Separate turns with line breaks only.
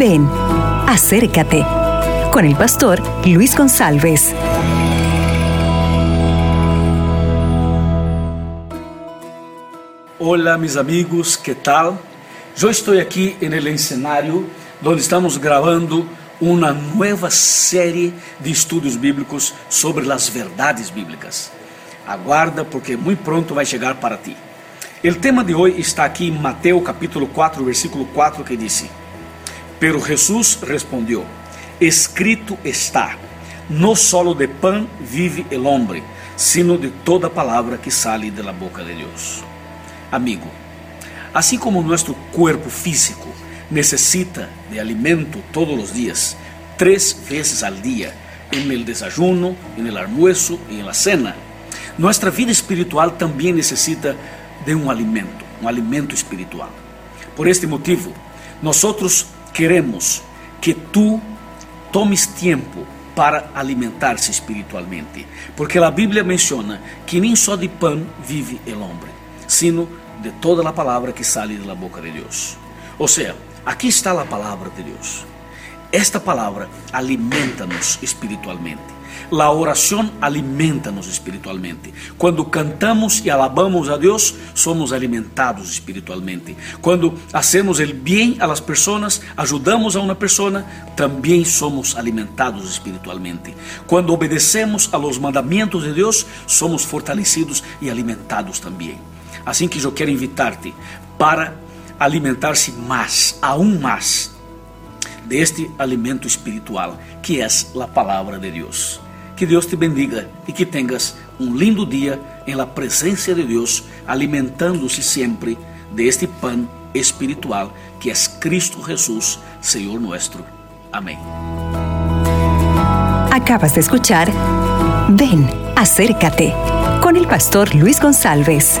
Ven, acércate con el pastor Luis González.
Hola mis amigos, ¿qué tal? Yo estoy aquí en el escenario donde estamos grabando uma nova série de estudos bíblicos sobre as verdades bíblicas. Aguarda, porque muito pronto vai chegar para ti. O tema de hoje está aqui em Mateus capítulo 4, versículo 4, que diz: Pero Jesus respondeu: Escrito está: No solo de pan vive el hombre, sino de toda palavra que sale de la boca de Deus. Amigo, assim como nosso corpo físico necessita de alimento todos os dias, três vezes al dia, en el desayuno, en el almuerzo y en la cena. Nuestra vida espiritual também necessita de um alimento, um alimento espiritual. Por este motivo, nós queremos que tu tomes tempo para alimentar-se espiritualmente, porque a Bíblia menciona que nem só de pão vive o homem, sino de toda a palavra que sale da boca de Deus. Ou seja, aqui está a palavra de Deus. Esta palavra alimenta-nos espiritualmente. A oração alimenta-nos espiritualmente. Quando cantamos e alabamos a Deus, somos alimentados espiritualmente. Quando hacemos o bem a las pessoas, ajudamos a uma pessoa, também somos alimentados espiritualmente. Quando obedecemos a los mandamentos de Deus, somos fortalecidos e alimentados também. Assim que eu quero invitar-te para alimentar-se mais, aún mais de este alimento espiritual que é a palavra de Deus. Que Deus te bendiga e que tenhas um lindo dia em la presença de Deus, alimentando-se sempre de este pão espiritual que é Cristo Jesus, Senhor nuestro. Amém.
Acabas de escuchar Ven, acércate con el pastor Luis González.